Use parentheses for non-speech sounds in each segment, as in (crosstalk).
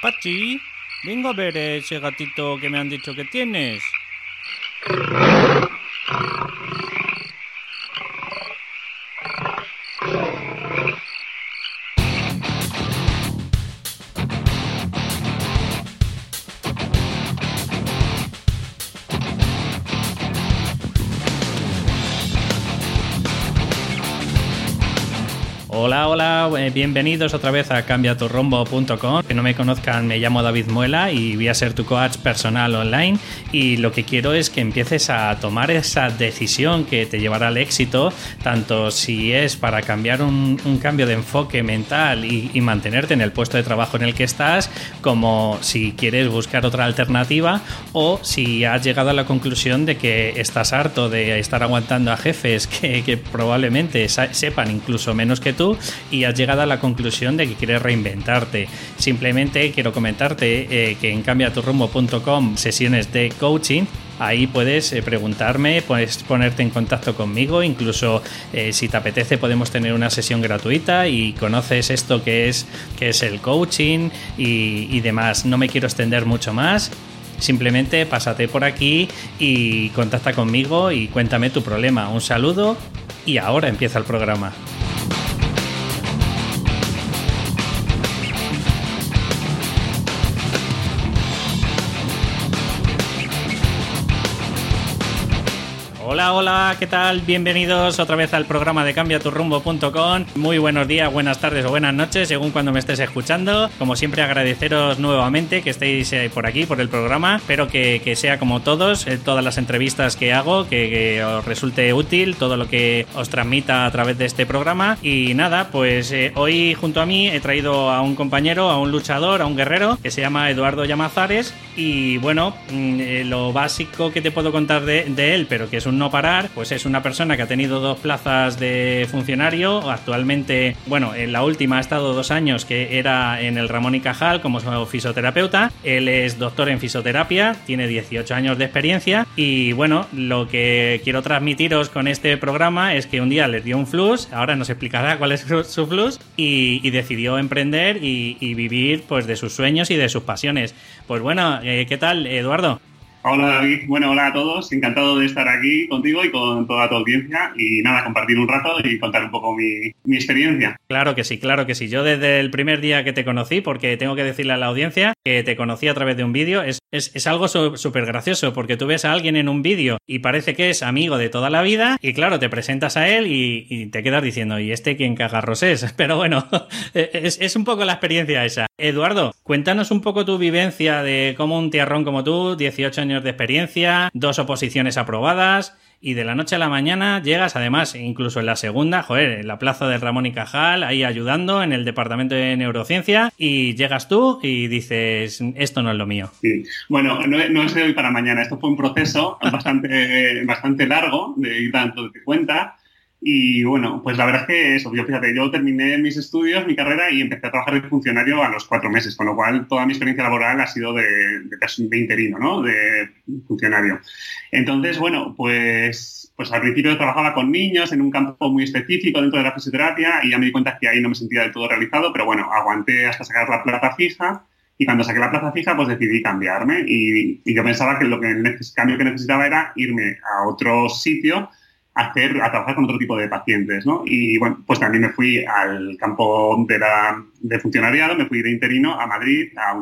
Pachi, vengo a ver ese gatito que me han dicho que tienes. Bienvenidos otra vez a cambiaturrombo.com. Que no me conozcan, me llamo David Muela y voy a ser tu coach personal online. Y lo que quiero es que empieces a tomar esa decisión que te llevará al éxito, tanto si es para cambiar un, cambio de enfoque mental y, mantenerte en el puesto de trabajo en el que estás, como si quieres buscar otra alternativa o si has llegado a la conclusión de que estás harto de estar aguantando a jefes que, que probablemente sepan incluso menos que tú y has llegado la conclusión de que quieres reinventarte. Simplemente quiero comentarte eh, que en cambiaturrumbo.com sesiones de coaching Ahí puedes eh, preguntarme, puedes ponerte en contacto conmigo, incluso eh, si te apetece podemos tener una sesión gratuita y conoces esto que es, que es el coaching y, y demás. No me quiero extender mucho más. Simplemente pásate por aquí y contacta conmigo y cuéntame tu problema. Un saludo y ahora empieza el programa. Hola, hola, ¿qué tal? Bienvenidos otra vez al programa de cambiaturrumbo.com. Muy buenos días, buenas tardes o buenas noches, según cuando me estés escuchando. Como siempre, agradeceros nuevamente que estéis eh, por aquí, por el programa. Espero que, que sea como todos, eh, todas las entrevistas que hago, que, os resulte útil todo lo que os transmita a través de este programa. Y nada, pues eh, hoy junto a mí he traído a un compañero, a un luchador, a un guerrero, que se llama Eduardo Llamazares. Y bueno, mm, lo básico que te puedo contar de, de él, pero que es un parar, pues es una persona que ha tenido dos plazas de funcionario. Actualmente, bueno, en la última ha estado dos años que era en el Ramón y Cajal como fisioterapeuta. Él es doctor en fisioterapia, tiene 18 años de experiencia y bueno, lo que quiero transmitiros con este programa es que un día les dio un flux, ahora nos explicará cuál es su, su flux y, y decidió emprender y, y vivir pues de sus sueños y de sus pasiones. Pues bueno, eh, ¿qué tal, Eduardo? Hola David, bueno, hola a todos, encantado de estar aquí contigo y con toda tu audiencia y nada, compartir un rato y contar un poco mi, experiencia. Claro que sí, claro que sí. Yo desde el primer día que te conocí, porque tengo que decirle a la audiencia que te conocí a través de un vídeo, es, es, es, algo súper gracioso porque tú ves a alguien en un vídeo y parece que es amigo de toda la vida y claro, te presentas a él y, te quedas diciendo, ¿y este quién cagarros es? (laughs) Pero bueno, (laughs) es, es un poco la experiencia esa. Eduardo, cuéntanos un poco tu vivencia de cómo un tiarrón como tú, 18 años de experiencia, dos oposiciones aprobadas y de la noche a la mañana llegas, además, incluso en la segunda, joder, en la plaza del Ramón y Cajal, ahí ayudando en el departamento de neurociencia y llegas tú y dices, esto no es lo mío. Bueno, no, es de hoy para mañana, esto fue un proceso bastante, bastante largo de ir dando cuenta. Y bueno, pues la verdad es que eso, yo fíjate, yo terminé mis estudios, mi carrera y empecé a trabajar de funcionario a los cuatro meses, con lo cual toda mi experiencia laboral ha sido de, de, de interino, ¿no? De funcionario. Entonces, bueno, pues, pues al principio trabajaba con niños en un campo muy específico dentro de la fisioterapia y ya me di cuenta que ahí no me sentía del todo realizado, pero bueno, aguanté hasta sacar la plaza fija y cuando saqué la plaza fija, pues decidí cambiarme y, y yo pensaba que lo que el cambio que necesitaba era irme a otro sitio hacer, a trabajar con otro tipo de pacientes, ¿no? Y bueno, pues también me fui al campo de, funcionariado, me fui de interino a Madrid, a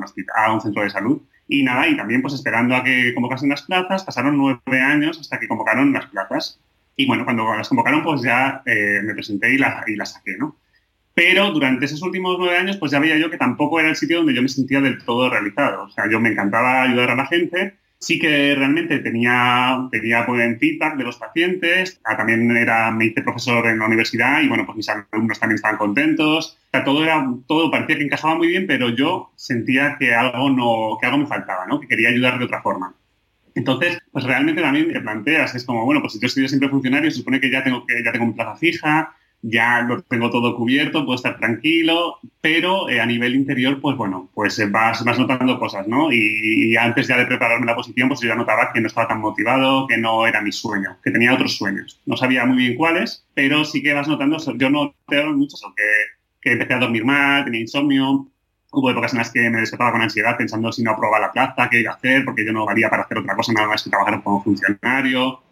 un, centro de salud. Y nada, y también pues esperando a que convocasen las plazas, pasaron nueve años hasta que convocaron las plazas. Y bueno, cuando las convocaron, pues ya eh, me presenté y las la saqué, ¿no? Pero durante esos últimos nueve años, pues ya veía yo que tampoco era el sitio donde yo me sentía del todo realizado. O sea, yo me encantaba ayudar a la gente, sí que realmente tenía, tenía buen feedback de los pacientes, ah, también era, me hice profesor en la universidad y bueno, pues mis alumnos también estaban contentos, todo era, todo parecía que encajaba muy bien, pero yo sentía que algo no, que algo me faltaba. Que quería ayudar de otra forma. Entonces, pues realmente también te planteas, es como, bueno, pues si yo estoy siempre funcionario, se supone que ya tengo que, ya tengo mi plaza fija, ya lo tengo todo cubierto, puedo estar tranquilo, pero eh, a nivel interior, pues bueno, pues eh, vas, vas notando cosas, ¿no? Y, antes ya de prepararme la posición, pues yo ya notaba que no estaba tan motivado, que no era mi sueño, que tenía otros sueños. No sabía muy bien cuáles, pero sí que vas notando, yo noté mucho eso, que, que empecé a dormir mal, tenía insomnio, Hubo épocas en las que me despertaba con ansiedad pensando si no aprobaba la plaza, qué iba a hacer, porque yo no valía para hacer otra cosa nada más que trabajar como funcionario.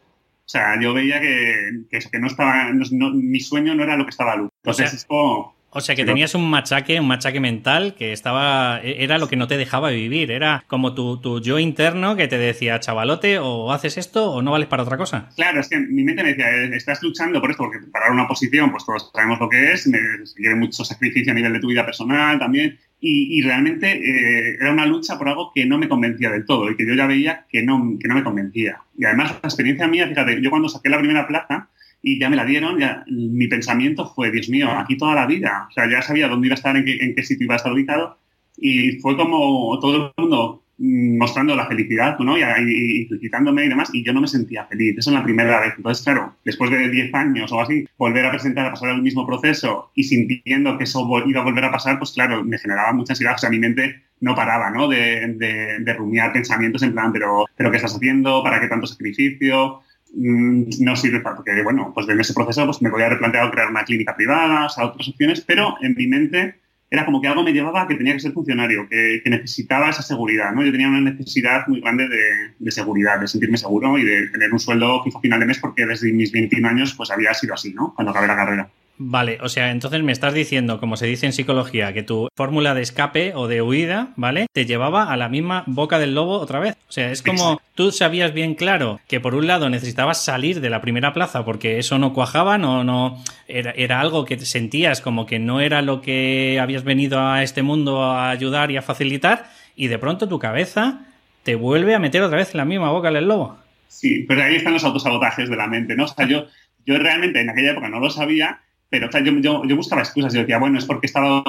O sea, yo veía que, que, que no estaba, mi sueño no era lo que estaba luz. Entonces, es como, o sea que tenías un machaque, un machaque mental que estaba, e, era lo que no te dejaba vivir, era como tu, tu, yo interno que te decía, chavalote, o haces esto o no vales para otra cosa. Claro, es que mi mente me decía, eh, estás luchando por esto, porque parar una posición, pues todos sabemos lo que es, me requiere mucho sacrificio a nivel de tu vida personal también, y, y realmente eh, era una lucha por algo que no me convencía del todo y que yo ya veía que no, que no me convencía. Y además la experiencia mía, fíjate, yo cuando saqué la primera plaza, y ya me la dieron, ya mi pensamiento fue, Dios mío, aquí toda la vida. O sea, ya sabía dónde iba a estar, en qué, en qué sitio iba a estar ubicado y fue como todo el mundo mm, mostrando la felicidad, ¿no? Y, y, felicitándome y demás, y yo no me sentía feliz. Eso es la primera vez. Entonces, claro, después de 10 años o así, volver a presentar, a pasar el mismo proceso y sintiendo que eso iba a volver a pasar, pues claro, me generaba mucha ansiedad. O sea, mi mente no paraba, ¿no? De, de, de rumiar pensamientos en plan, pero, pero ¿qué estás haciendo? ¿Para qué tanto sacrificio? Mm, no sirve para, porque bueno, pues en ese proceso pues me voy a replantear crear una clínica privada, o sea, otras opciones, pero en mi mente era como que algo me llevaba a que tenía que ser funcionario, que, necesitaba esa seguridad, ¿no? Yo tenía una necesidad muy grande de, de, seguridad, de sentirme seguro y de tener un sueldo fijo a final de mes porque desde mis 21 años pues había sido así, ¿no? Cuando acabé la carrera. Vale, o sea, entonces me estás diciendo, como se dice en psicología, que tu fórmula de escape o de huida, ¿vale? Te llevaba a la misma boca del lobo otra vez. O sea, es como tú sabías bien claro que por un lado necesitabas salir de la primera plaza porque eso no cuajaba, no, no, era, era algo que sentías como que no era lo que habías venido a este mundo a ayudar y a facilitar, y de pronto tu cabeza te vuelve a meter otra vez en la misma boca del lobo. Sí, pero ahí están los autosabotajes de la mente, ¿no? O sea, yo, yo realmente en aquella época no lo sabía pero yo, yo, buscaba excusas. Yo decía, bueno, es porque he estado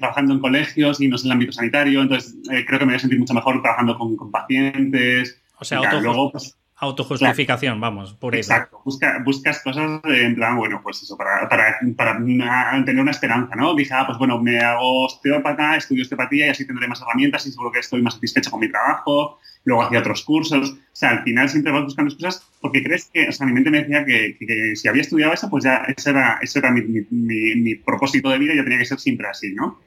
trabajando en colegios y no es en el ámbito sanitario, entonces eh, creo que me voy a sentir mucho mejor trabajando con, con pacientes. O sea, luego, pues, autojustificación, vamos, por eso. Exacto, Busca, buscas cosas de, en plan, bueno, pues eso, para, para, para tener una esperanza, ¿no? Dije, ah, pues bueno, me hago osteópata, estudio osteopatía y así tendré más herramientas y seguro que estoy más satisfecho con mi trabajo luego hacía otros cursos. O sea, al final siempre vas buscando cosas porque crees que, o sea, mi mente me decía que, si había estudiado eso, pues ya ese era, ese era mi, propósito de vida ya tenía que ser siempre así, ¿no?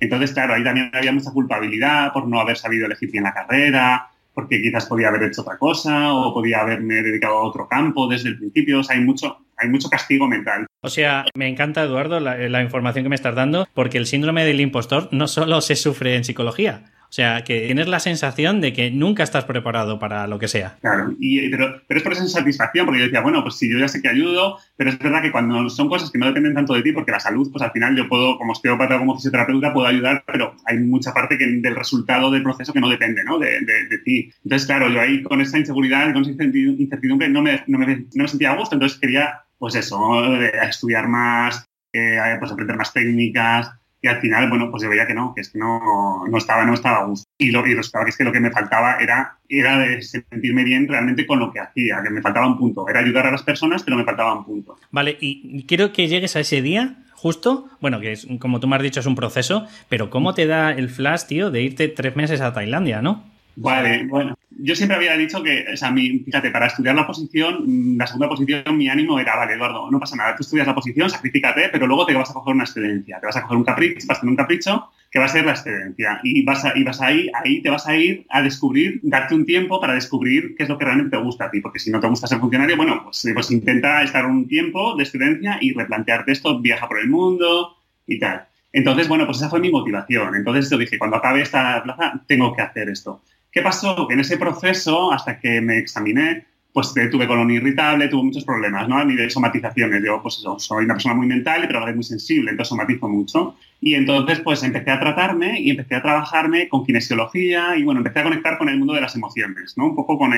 Entonces, claro, ahí también había mucha culpabilidad por no haber sabido elegir bien la carrera, porque quizás podía haber hecho otra cosa o podía haberme dedicado a otro campo desde el principio. O sea, hay mucho, hay mucho castigo mental. O sea, me encanta, Eduardo, la información que me estás dando, porque el síndrome del impostor no solo se sufre en psicología, o sea, que tienes la sensación de que nunca estás preparado para lo que sea. Claro, pero, es por esa insatisfacción, porque yo decía, bueno, pues sí, yo ya sé que ayudo, pero es verdad que cuando son cosas que no dependen tanto de ti, porque la salud, pues al final yo puedo, como osteópata, como fisioterapeuta, puedo ayudar, pero hay mucha parte que, del resultado del proceso que no depende, ¿no? De, de, ti. Entonces, claro, yo ahí con esa inseguridad, con esa incertidumbre, no me, no me, no me sentía a gusto, entonces quería, pues eso, estudiar más, eh, pues aprender más técnicas, y al final, bueno, pues yo veía que no, que es que no, no estaba, no estaba a gusto. Y lo, y lo que es que lo que me faltaba era, era de sentirme bien realmente con lo que hacía, que me faltaba un punto. Era ayudar a las personas, pero me faltaba un punto. Vale, y quiero que llegues a ese día justo, bueno, que es, como tú me has dicho es un proceso, pero ¿cómo te da el flash, tío, de irte tres meses a Tailandia, no? Vale, bueno. Yo siempre había dicho que, o sea, mi, fíjate, para estudiar la posición, la segunda posición, mi ánimo era, vale, Eduardo, no pasa nada, tú estudias la posición, sacrifícate, pero luego te vas a coger una excedencia, te vas a coger un capricho, vas a tener un capricho que va a ser la excedencia. Y vas, a, y vas ahí, ahí te vas a ir a descubrir, darte un tiempo para descubrir qué es lo que realmente te gusta a ti, porque si no te gusta ser funcionario, bueno, pues, pues intenta estar un tiempo de excedencia y replantearte esto, viaja por el mundo y tal. Entonces, bueno, pues esa fue mi motivación. Entonces yo dije, cuando acabe esta plaza, tengo que hacer esto. ¿Qué pasó? Que en ese proceso, hasta que me examiné, pues tuve colon irritable, tuve muchos problemas, ¿no? A nivel somatizaciones. Yo, pues eso, soy una persona muy mental, pero a muy sensible, entonces somatizo mucho. Y entonces, pues empecé a tratarme y empecé a trabajarme con kinesiología y, bueno, empecé a conectar con el mundo de las emociones, ¿no? Un poco con,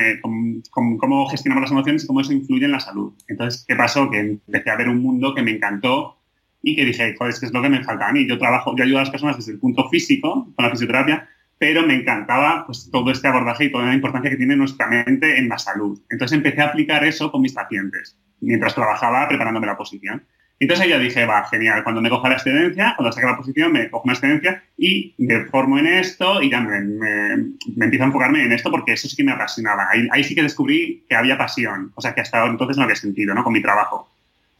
con, cómo gestionamos las emociones y cómo eso influye en la salud. Entonces, ¿qué pasó? Que empecé a ver un mundo que me encantó y que dije, joder, es que es lo que me falta a mí. Yo trabajo, yo ayudo a las personas desde el punto físico, con la fisioterapia, pero me encantaba pues, todo este abordaje y toda la importancia que tiene nuestra mente en la salud. Entonces empecé a aplicar eso con mis pacientes, mientras trabajaba preparándome la posición. Entonces ya dije, va, genial, cuando me coja la excedencia, cuando saque la posición, me cojo una excedencia y me formo en esto y ya me, me, empiezo a enfocarme en esto porque eso sí que me apasionaba. Ahí, ahí, sí que descubrí que había pasión, o sea que hasta entonces no había sentido, ¿no? Con mi trabajo.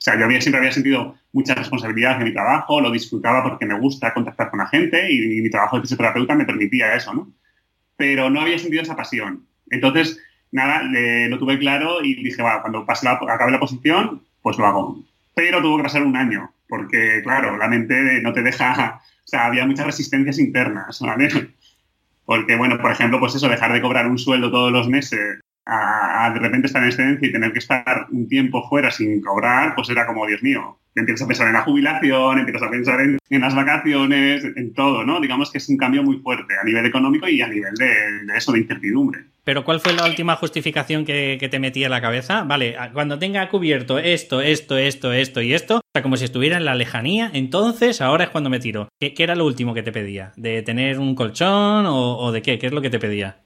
O sea, yo siempre había sentido mucha responsabilidad en mi trabajo, lo disfrutaba porque me gusta contactar con la gente y, mi trabajo de fisioterapeuta me permitía eso, ¿no? Pero no había sentido esa pasión. Entonces, nada, lo tuve claro y dije, va, cuando pase la, acabe la posición, pues lo hago. Pero tuvo que pasar un año, porque, claro, la mente no te deja, o sea, había muchas resistencias internas, ¿vale? (laughs) Porque, bueno, por ejemplo, pues eso, dejar de cobrar un sueldo todos los meses a, de repente estar en excedencia y tener que estar un tiempo fuera sin cobrar, pues era como, Dios mío, empiezas a pensar en la jubilación, empiezas a pensar en, las vacaciones, en todo, ¿no? Digamos que es un cambio muy fuerte a nivel económico y a nivel de, eso, de incertidumbre. Pero ¿cuál fue la última justificación que, te metía en la cabeza? Vale, cuando tenga cubierto esto, esto, esto, esto y esto, o sea, como si estuviera en la lejanía, entonces ahora es cuando me tiro. ¿Qué, era lo último que te pedía? ¿De tener un colchón o, o de qué? ¿Qué es lo que te pedía?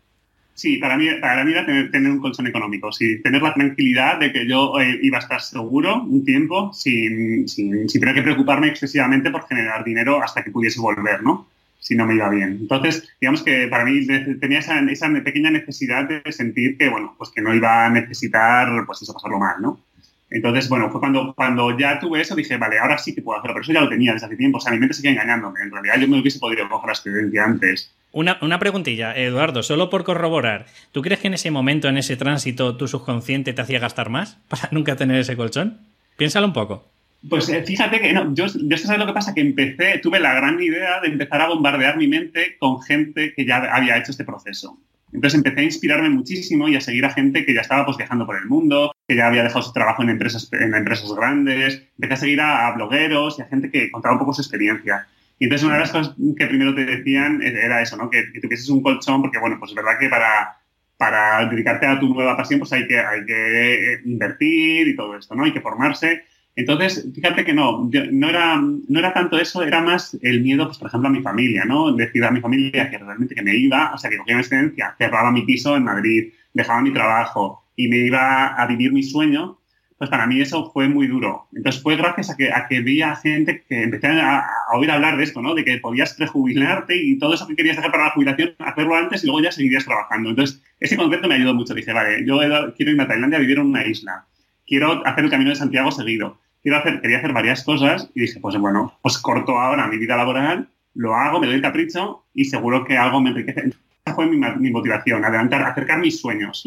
Sí, para mí, para mí era tener, un colchón económico, sí, tener la tranquilidad de que yo eh, iba a estar seguro un tiempo sin, sin, sin, tener que preocuparme excesivamente por generar dinero hasta que pudiese volver, ¿no? Si no me iba bien. Entonces, digamos que para mí tenía esa, esa pequeña necesidad de sentir que, bueno, pues que no iba a necesitar, pues eso, pasarlo mal, ¿no? Entonces, bueno, fue cuando, cuando ya tuve eso, dije, vale, ahora sí que puedo hacerlo, pero eso ya lo tenía desde hace tiempo, o sea, mi mente sigue engañándome, en realidad yo me hubiese podido coger la experiencia antes. Una, una, preguntilla, Eduardo, solo por corroborar. ¿Tú crees que en ese momento, en ese tránsito, tu subconsciente te hacía gastar más (laughs) para nunca tener ese colchón? Piénsalo un poco. Pues eh, fíjate que no, yo, yo sabes lo que pasa, que empecé, tuve la gran idea de empezar a bombardear mi mente con gente que ya había hecho este proceso. Entonces empecé a inspirarme muchísimo y a seguir a gente que ya estaba pues viajando por el mundo, que ya había dejado su trabajo en empresas, en empresas grandes. Empecé a seguir a, blogueros y a gente que contaba un poco su experiencia. Y entonces una de las cosas que primero te decían era eso, ¿no? Que, que tuvieses un colchón, porque bueno, pues es verdad que para, para dedicarte a tu nueva pasión, pues hay que, hay que eh, invertir y todo esto, ¿no? Hay que formarse. Entonces, fíjate que no, no era, no era tanto eso, era más el miedo, pues por ejemplo, a mi familia, ¿no? Decir a mi familia que realmente que me iba, o sea, que cogía mi excedencia, cerraba mi piso en Madrid, dejaba mi trabajo y me iba a vivir mi sueño, pues para mí eso fue muy duro. Entonces fue gracias a que, a que vi a gente que empecé a, oír hablar de esto, ¿no? De que podías prejubilarte y todo eso que querías hacer para la jubilación, hacerlo antes y luego ya seguirías trabajando. Entonces, ese concepto me ayudó mucho. Dije, vale, yo quiero irme a Tailandia a vivir en una isla. Quiero hacer el Camino de Santiago seguido. Quiero hacer, quería hacer varias cosas y dije, pues bueno, pues corto ahora mi vida laboral, lo hago, me doy el capricho y seguro que algo me enriquece. Fue mi, motivación, adelantar, acercar mis sueños,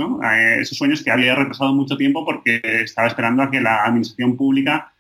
esos sueños que había retrasado mucho tiempo porque estaba esperando a que la administración pública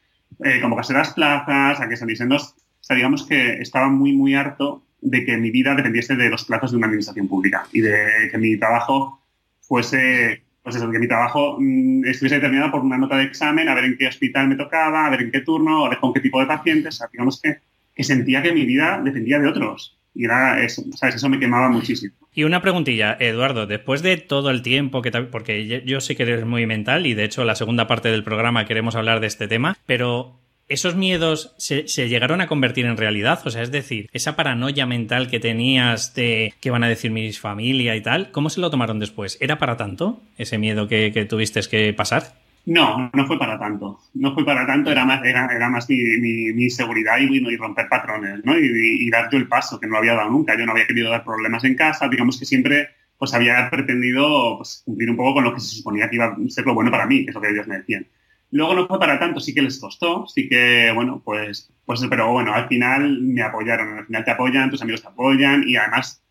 eh, convocase las plazas, a que saliesen los... O sea, digamos que estaba muy, muy harto de que mi vida dependiese de los plazos de una administración pública y de que mi trabajo fuese, pues eso, que mi trabajo mm, estuviese determinado por una nota de examen, a ver en qué hospital me tocaba, a ver en qué turno, a ver con qué tipo de pacientes. O sea, digamos que, sentía que mi vida dependía de otros. Y era eso. Eso me quemaba muchísimo. Y una preguntilla, Eduardo, después de todo el tiempo que... Porque yo sé que eres muy mental y de hecho la segunda parte del programa queremos hablar de este tema, pero ¿esos miedos se, llegaron a convertir en realidad? O sea, es decir, esa paranoia mental que tenías de qué van a decir mis familia y tal, ¿cómo se lo tomaron después? ¿Era para tanto ese miedo que, tuviste que pasar? No, no fue para tanto. No fue para tanto, era más, era, más mi, mi, seguridad y, y, romper patrones, ¿no? Y, y, dar yo el paso, que no lo había dado nunca. Yo no había querido dar problemas en casa, digamos que siempre pues había pretendido pues, cumplir un poco con lo que se suponía que iba a ser lo bueno para mí, que es lo que ellos me decían. Luego no fue para tanto, sí que les costó, sí que, bueno, pues, pues, pero bueno, al final me apoyaron, al final te apoyan, tus amigos te apoyan y además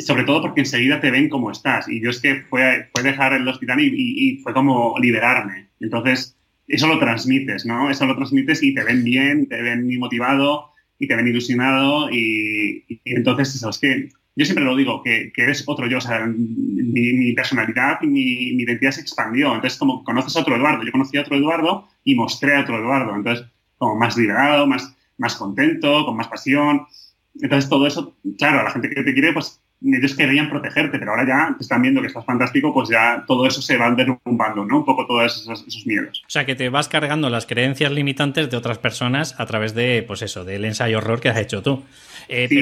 sobre todo porque enseguida te ven como estás. Y yo es que fue, fue dejar el hospital y, fue como liberarme. Entonces, eso lo transmites, ¿no? Eso lo transmites y te ven bien, te ven motivado y te ven ilusionado. Y, entonces, eso es que yo siempre lo digo, que, que eres otro yo. O sea, mi, personalidad y mi, mi, identidad se expandió. Entonces, como conoces a otro Eduardo, yo conocí a otro Eduardo y mostré a otro Eduardo. Entonces, como más liberado, más, más contento, con más pasión. Entonces, todo eso, claro, a la gente que te quiere, pues ellos querían protegerte, pero ahora ya te están viendo que estás fantástico, pues ya todo eso se va derrumbando, ¿no? Un poco todos esos, miedos. O sea, que te vas cargando las creencias limitantes de otras personas a través de, pues eso, del ensayo horror que has hecho tú. Eh, sí,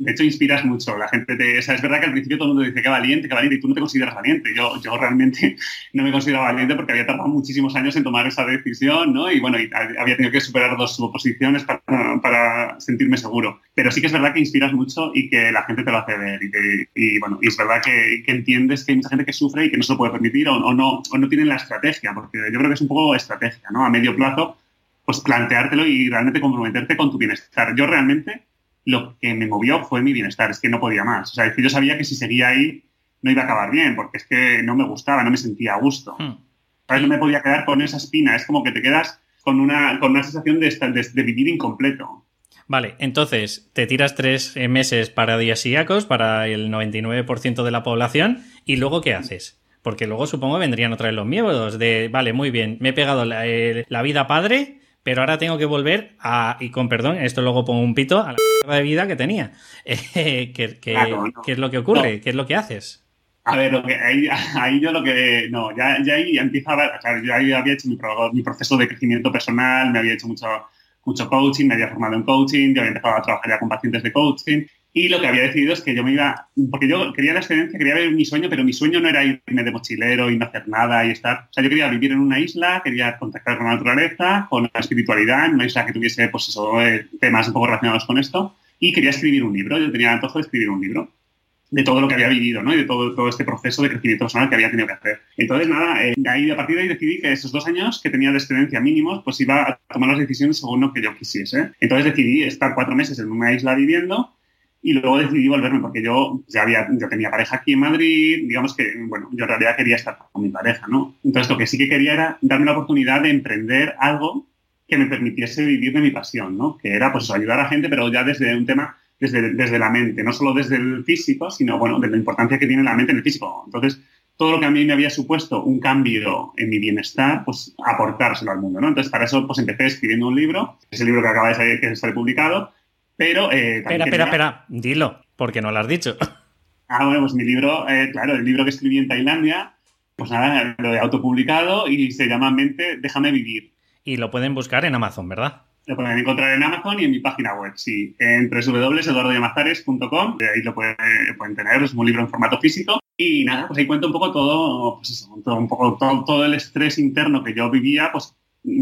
de hecho, inspiras mucho. La gente te. O es verdad que al principio todo el mundo dice que valiente, que valiente, y tú no te consideras valiente. Yo, yo realmente (laughs) no me considero valiente porque había tardado muchísimos años en tomar esa decisión, ¿no? Y bueno, había tenido que superar dos oposiciones para, para, sentirme seguro. Pero sí que es verdad que inspiras mucho y que la gente te lo hace ver. Y, bueno, y es verdad que, que, entiendes que hay mucha gente que sufre y que no se lo puede permitir o, o, no, o no tienen la estrategia, porque yo creo que es un poco estrategia, ¿no? A medio plazo pues planteártelo y realmente comprometerte con tu bienestar. Yo realmente lo que me movió fue mi bienestar, es que no podía más. O sea, es que yo sabía que si seguía ahí no iba a acabar bien, porque es que no me gustaba, no me sentía a gusto. Hmm. No me podía quedar con esa espina, es como que te quedas con una, con una sensación de, de, vivir incompleto. Vale, entonces te tiras tres meses paradisíacos para el 99% de la población y luego ¿qué haces? Porque luego supongo vendrían otra vez los miedos de, vale, muy bien, me he pegado la, eh, vida padre, pero ahora tengo que volver a, y con perdón, esto luego pongo un pito, a la de vida que tenía. (laughs) ¿qué, es lo que ocurre? ¿Qué es lo que haces? A ver, ahí, yo lo que. No, ya, ya ahí empieza a ver. Claro, yo ahí había hecho mi, proceso de crecimiento personal, me había hecho mucho, mucho coaching, me había formado en coaching, yo había empezado a trabajar ya con pacientes de coaching. Y lo que había decidido es que yo me iba. Porque yo quería la experiencia, quería ver mi sueño, pero mi sueño no era irme de mochilero y no hacer nada y estar. O sea, yo quería vivir en una isla, quería contactar con la naturaleza, con la espiritualidad, en una isla que tuviese, pues eso, eh, temas un poco relacionados con esto. Y quería escribir un libro. Yo tenía antojo de escribir un libro de todo lo que había vivido, ¿no? Y de todo, todo este proceso de crecimiento personal que había tenido que hacer. Entonces, nada, eh, ahí, a partir de ahí decidí que esos dos años que tenía de excedencia mínimos, pues iba a tomar las decisiones según lo que yo quisiese. Entonces decidí estar cuatro meses en una isla viviendo y luego decidí volverme porque yo ya había, yo tenía pareja aquí en Madrid, digamos que, bueno, yo en realidad quería estar con mi pareja, ¿no? Entonces lo que sí que quería era darme la oportunidad de emprender algo que me permitiese vivir de mi pasión, ¿no? Que era, pues, ayudar a gente, pero ya desde un tema desde, la mente, no solo desde el físico, sino bueno, de la importancia que tiene la mente en el físico. Entonces, todo lo que a mí me había supuesto un cambio en mi bienestar, pues aportárselo al mundo, ¿no? Entonces, para eso, pues empecé escribiendo un libro, ese libro que acaba de salir, que estar publicado, pero... Eh, espera, espera, espera, dilo, porque no lo has dicho. Ah, bueno, pues mi libro, eh, claro, el libro que escribí en Tailandia, pues nada, lo he autopublicado y se llama Mente, déjame vivir. Y lo pueden buscar en Amazon, ¿verdad? Lo pueden encontrar en Amazon y en mi página web, sí, en www.eduardoyamazares.com. Ahí lo pueden, tener, es un libro en formato físico. Y nada, pues ahí cuento un poco todo, pues eso, todo, un poco todo, el estrés interno que yo vivía, pues,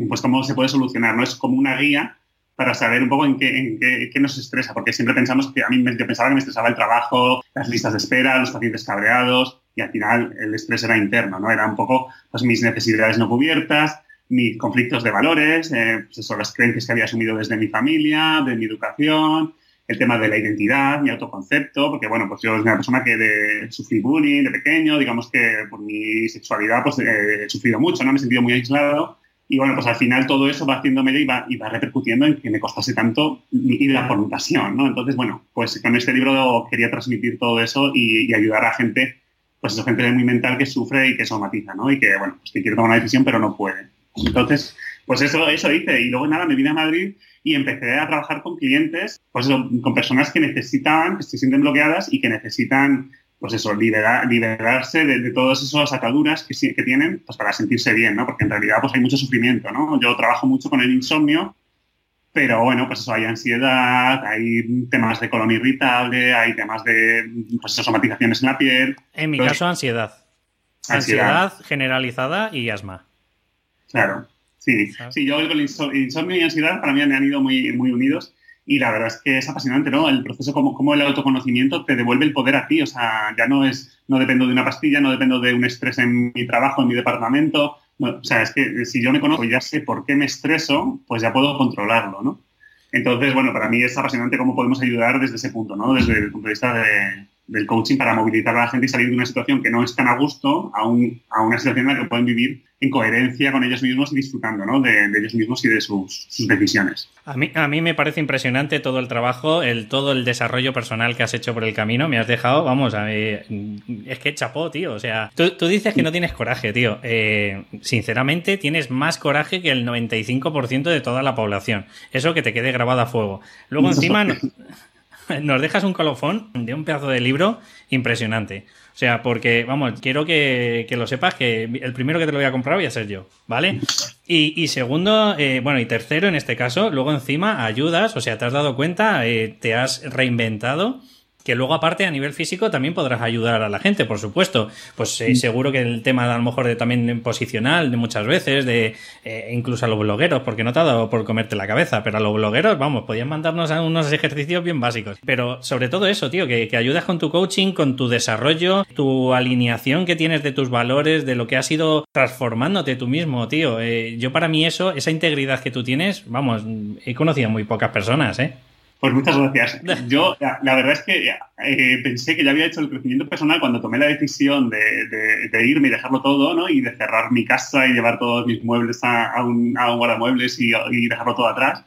pues cómo se puede solucionar, ¿no? Es como una guía para saber un poco en qué, en qué, nos estresa, porque siempre pensamos que a mí yo pensaba que me estresaba el trabajo, las listas de espera, los pacientes cabreados, y al final el estrés era interno, ¿no? Era un poco pues mis necesidades no cubiertas, mis conflictos de valores, eh, pues eso, las creencias que había asumido desde mi familia, de mi educación, el tema de la identidad, mi autoconcepto, porque bueno, pues yo soy una persona que de, sufrí bullying de pequeño, digamos que por mi sexualidad pues eh, he sufrido mucho, ¿no? Me he sentido muy aislado y bueno, pues al final todo eso va haciéndome y va, y va repercutiendo en que me costase tanto ir a por mi pasión, ¿no? Entonces, bueno, pues con este libro quería transmitir todo eso y, ayudar a gente, pues eso, gente muy mental que sufre y que somatiza, ¿no? Y que, bueno, pues que quiere tomar una decisión pero no puede. Entonces, pues eso, eso hice. Y luego nada, me vine a Madrid y empecé a trabajar con clientes, pues eso, con personas que necesitan, que se sienten bloqueadas y que necesitan, pues eso, liberarse de, todas esas ataduras que, que tienen, pues para sentirse bien, ¿no? Porque en realidad, pues hay mucho sufrimiento, ¿no? Yo trabajo mucho con el insomnio, pero bueno, pues eso, hay ansiedad, hay temas de colon irritable, hay temas de, pues somatizaciones en la piel. En mi caso, ansiedad. ansiedad generalizada y asma. Claro, sí. Sí, yo el insomnio y ansiedad para mí me han ido muy, muy unidos y la verdad es que es apasionante, ¿no? El proceso como, como el autoconocimiento te devuelve el poder a ti, o sea, ya no es, no dependo de una pastilla, no dependo de un estrés en mi trabajo, en mi departamento, o sea, es que si yo me conozco ya sé por qué me estreso, pues ya puedo controlarlo, ¿no? Entonces, bueno, para mí es apasionante cómo podemos ayudar desde ese punto, ¿no? Desde el punto de vista de, del coaching para movilizar a la gente y salir de una situación que no es tan a gusto a, un, a una situación en la que pueden vivir en coherencia con ellos mismos y disfrutando ¿no? de, ellos mismos y de sus, decisiones. A mí, a mí me parece impresionante todo el trabajo, el, todo el desarrollo personal que has hecho por el camino. Me has dejado, vamos, a es que chapó, tío. O sea, tú, dices que no tienes coraje, tío. Eh, sinceramente, tienes más coraje que el 95% de toda la población. Eso que te quede grabado a fuego. Luego (laughs) encima... (laughs) nos dejas un colofón de un pedazo de libro impresionante. O sea, porque, vamos, quiero que, lo sepas que el primero que te lo voy a comprar voy a ser yo, ¿vale? Y, segundo, eh, bueno, y tercero en este caso, luego encima ayudas, o sea, te has dado cuenta, eh, te has reinventado que luego aparte a nivel físico también podrás ayudar a la gente, por supuesto. Pues eh, seguro que el tema a lo mejor de también posicional de muchas veces, de eh, incluso a los blogueros, porque no te ha dado por comerte la cabeza, pero a los blogueros, vamos, podían mandarnos a unos ejercicios bien básicos. Pero sobre todo eso, tío, que, que ayudas con tu coaching, con tu desarrollo, tu alineación que tienes de tus valores, de lo que has ido transformándote tú mismo, tío. Eh, yo para mí eso, esa integridad que tú tienes, vamos, he conocido muy pocas personas, ¿eh? Pues muchas gracias. (laughs) Yo, la, verdad es que eh, pensé que ya había hecho el crecimiento personal cuando tomé la decisión de, irme y dejarlo todo, ¿no? Y de cerrar mi casa y llevar todos mis muebles a, un, a un guardamuebles y, y, dejarlo todo atrás.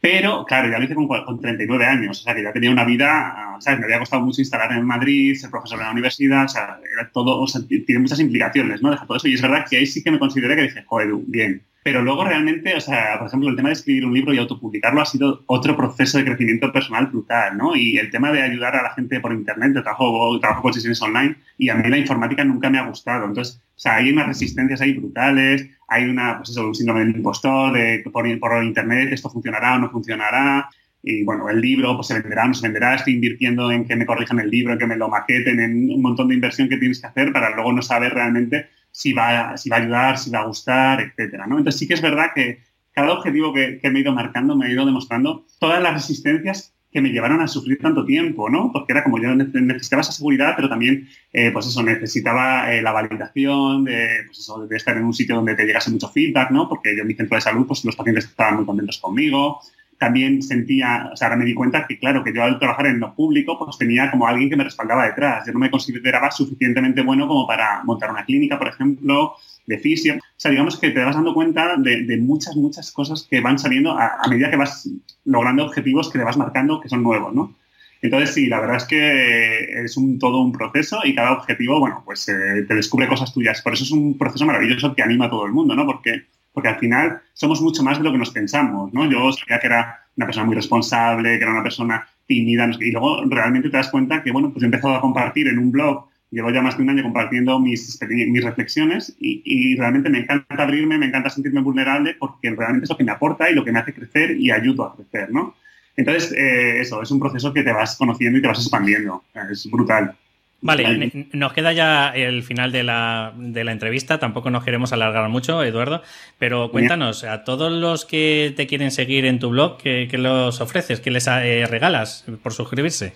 Pero, claro, ya lo hice con, con, 39 años, o sea, que ya tenía una vida, ¿sabes? Me había costado mucho instalar en Madrid, ser profesor en la universidad, o sea, era todo, o sea, tiene muchas implicaciones, ¿no? Dejar todo eso. Y es verdad que ahí sí que me consideré que dije, joder, bien, pero luego realmente, o sea, por ejemplo, el tema de escribir un libro y autopublicarlo ha sido otro proceso de crecimiento personal brutal, ¿no? Y el tema de ayudar a la gente por internet, de trabajo, trabajo con sesiones online, y a mí la informática nunca me ha gustado. Entonces, o sea, hay unas resistencias ahí brutales, hay una, pues eso, un síndrome del impostor, de por, por internet esto funcionará o no funcionará. Y bueno, el libro pues se venderá o no se venderá. Estoy invirtiendo en que me corrijan el libro, en que me lo maqueten, en un montón de inversión que tienes que hacer para luego no saber realmente si va, si va a ayudar, si va a gustar, etcétera, ¿no? Entonces sí que es verdad que cada objetivo que, me he ido marcando me ha ido demostrando todas las resistencias que me llevaron a sufrir tanto tiempo, ¿no? Porque era como yo necesitaba esa seguridad, pero también, eh, pues eso, necesitaba eh, la validación de, pues de estar en un sitio donde te llegase mucho feedback, ¿no? Porque yo en mi centro de salud, pues los pacientes estaban muy contentos conmigo, también sentía, o sea, ahora me di cuenta que, claro, que yo al trabajar en lo público, pues tenía como alguien que me respaldaba detrás. Yo no me consideraba suficientemente bueno como para montar una clínica, por ejemplo, de fisio. O sea, digamos que te vas dando cuenta de, muchas, muchas cosas que van saliendo a, medida que vas logrando objetivos que te vas marcando que son nuevos, ¿no? Entonces, sí, la verdad es que es un, todo un proceso y cada objetivo, bueno, pues eh, te descubre cosas tuyas. Por eso es un proceso maravilloso que anima a todo el mundo, ¿no? Porque porque al final somos mucho más de lo que nos pensamos, ¿no? Yo sabía que era una persona muy responsable, que era una persona tímida, y luego realmente te das cuenta que, bueno, pues he empezado a compartir en un blog, llevo ya más de un año compartiendo mis, reflexiones y, realmente me encanta abrirme, me encanta sentirme vulnerable porque realmente es lo que me aporta y lo que me hace crecer y ayudo a crecer, ¿no? Entonces, eh, eso, es un proceso que te vas conociendo y te vas expandiendo, es brutal. Vale, nos queda ya el final de la, de la, entrevista, tampoco nos queremos alargar mucho, Eduardo, pero cuéntanos, a todos los que te quieren seguir en tu blog, ¿qué, los ofreces? ¿Qué les eh, regalas por suscribirse?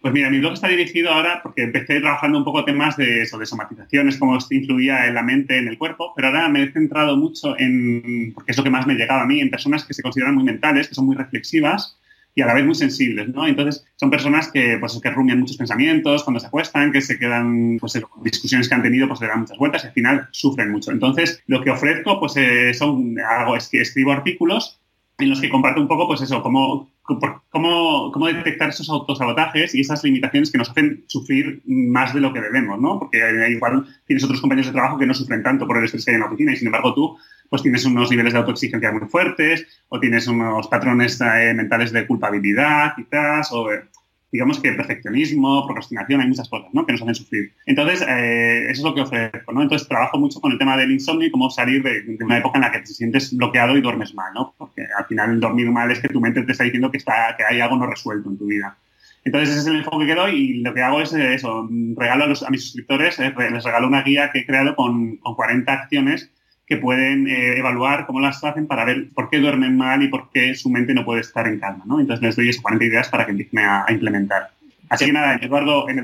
Pues mira, mi blog está dirigido ahora porque empecé trabajando un poco temas de eso, de somatizaciones, cómo esto influía en la mente, en el cuerpo, pero ahora me he centrado mucho en, porque es lo que más me llegaba a mí, en personas que se consideran muy mentales, que son muy reflexivas y a la vez muy sensibles, ¿no? Entonces, son personas que, pues, que rumian muchos pensamientos cuando se acuestan, que se quedan, pues, discusiones que han tenido, pues, le dan muchas vueltas y al final sufren mucho. Entonces, lo que ofrezco, pues, eh, son, hago, es que escribo artículos en los que comparto un poco, pues, eso, cómo, cómo, cómo detectar esos autosabotajes y esas limitaciones que nos hacen sufrir más de lo que debemos, ¿no? Porque igual tienes otros compañeros de trabajo que no sufren tanto por el estrés que hay en la oficina y, sin embargo, tú pues tienes unos niveles de autoexigencia muy fuertes o tienes unos patrones eh, mentales de culpabilidad, quizás, o eh, digamos que perfeccionismo, procrastinación, hay muchas cosas ¿no? que nos hacen sufrir. Entonces, eh, eso es lo que ofrezco. ¿no? Entonces, trabajo mucho con el tema del insomnio y cómo salir de, una época en la que te sientes bloqueado y duermes mal, ¿no? porque al final dormir mal es que tu mente te está diciendo que, está, que hay algo no resuelto en tu vida. Entonces ese es el enfoque que doy y lo que hago es eso, regalo a, mis suscriptores, les regalo una guía que he creado con, con 40 acciones que pueden eh, evaluar cómo las hacen para ver por qué duermen mal y por qué su mente no puede estar en calma, ¿no? Entonces les doy esas 40 ideas para que empiecen a, implementar. Así que nada, en, Eduardo, en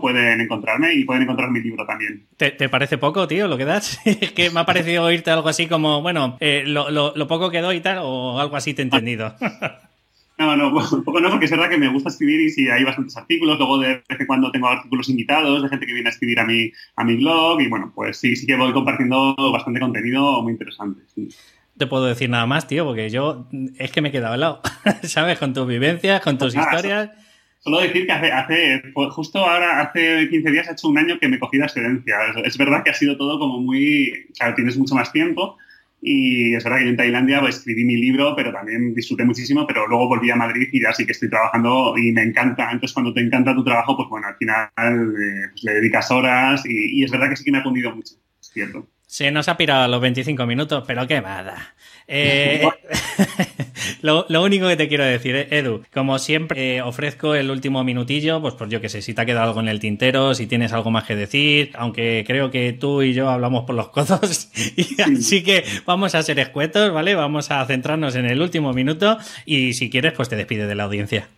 pueden encontrarme y pueden encontrar mi libro también. ¿Te, parece poco, tío, lo que das? (laughs) es que me ha parecido oírte algo así como, bueno, eh, lo, lo, poco que doy y tal, o algo así te he entendido. (laughs) No, no, (laughs) un poco no, porque es verdad que me gusta escribir y sí, hay bastantes artículos. Luego de vez en cuando tengo artículos invitados de gente que viene a escribir a mi, a mi blog y bueno, pues sí, sí que voy compartiendo bastante contenido muy interesante. te puedo decir nada más, tío, porque yo es que me he quedado al lado, (laughs) ¿sabes? Con tus vivencias, con tus pues historias. Solo decir que hace, hace, pues justo ahora, hace 15 días, ha hecho un año que me cogí la excedencia. Es verdad que ha sido todo como muy, claro, tienes mucho más tiempo, y es verdad que yo en Tailandia pues, escribí mi libro, pero también disfruté muchísimo, pero luego volví a Madrid y ya sí que estoy trabajando y me encanta. Entonces, cuando te encanta tu trabajo, pues bueno, al final eh, pues, le dedicas horas y, y, es verdad que sí que me ha fundido mucho, es cierto. Se nos ha pirado los 25 minutos, pero qué mada. Eh, (laughs) lo, único que te quiero decir, eh, Edu, como siempre eh, ofrezco el último minutillo, pues por yo que sé, si te ha quedado algo en el tintero, si tienes algo más que decir, aunque creo que tú y yo hablamos por los codos, (laughs) y así que vamos a ser escuetos, ¿vale? Vamos a centrarnos en el último minuto y si quieres, pues te despides de la audiencia.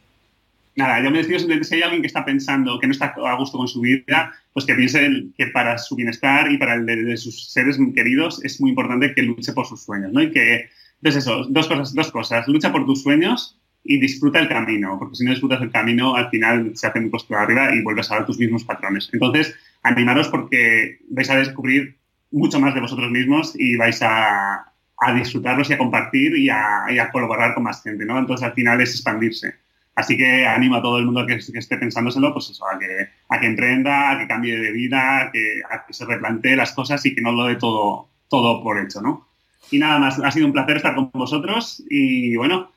Nada, yo me despido si hay alguien que está pensando que no está a gusto con su vida, pues que piense que para su bienestar y para el de, sus seres queridos es muy importante que luche por sus sueños, ¿no? Y que, entonces eso, dos cosas, dos cosas, lucha por tus sueños y disfruta el camino, porque si no disfrutas el camino, al final se hace un costo arriba y vuelves a ver tus mismos patrones. Entonces, animaros porque vais a descubrir mucho más de vosotros mismos y vais a, a disfrutarlos y a compartir y a, y a colaborar con más gente, ¿no? Entonces, al final es expandirse. Así que animo a todo el mundo que, que, esté pensándoselo, pues eso, a que, a que emprenda, a que cambie de vida, a que, a que se replantee las cosas y que no lo dé todo, todo por hecho, ¿no? Y nada más, ha sido un placer estar con vosotros y bueno,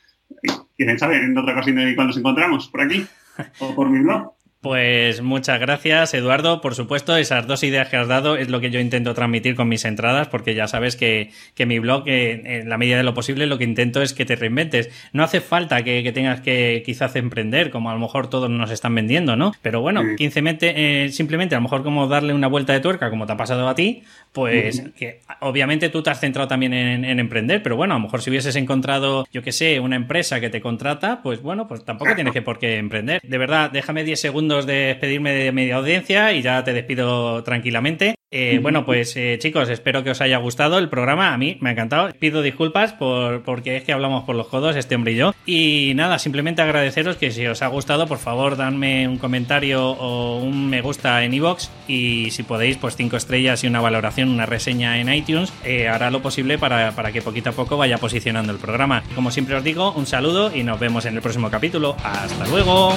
quién sabe, en otra ocasión cuando nos encontramos, por aquí (laughs) o por mi blog. Pues muchas gracias, Eduardo. Por supuesto, esas dos ideas que has dado es lo que yo intento transmitir con mis entradas, porque ya sabes que, que mi blog, eh, en la medida de lo posible, lo que intento es que te reinventes. No hace falta que, que tengas que quizás emprender, como a lo mejor todos nos están vendiendo, ¿no? Pero bueno, 15 eh, simplemente a lo mejor como darle una vuelta de tuerca, como te ha pasado a ti, pues que obviamente tú te has centrado también en, en, emprender, pero bueno, a lo mejor si hubieses encontrado, yo que sé, una empresa que te contrata, pues bueno, pues tampoco tienes que por qué emprender. De verdad, déjame 10 segundos de despedirme de media audiencia y ya te despido tranquilamente. Eh, bueno, pues eh, chicos, espero que os haya gustado el programa. A mí me ha encantado. Pido disculpas por, porque es que hablamos por los codos, este hombre y yo. Y nada, simplemente agradeceros que si os ha gustado, por favor, dadme un comentario o un me gusta en iVoox. Y si podéis, pues cinco estrellas y una valoración, una reseña en iTunes, eh, hará lo posible para, para que poquito a poco vaya posicionando el programa. Como siempre os digo, un saludo y nos vemos en el próximo capítulo. ¡Hasta luego!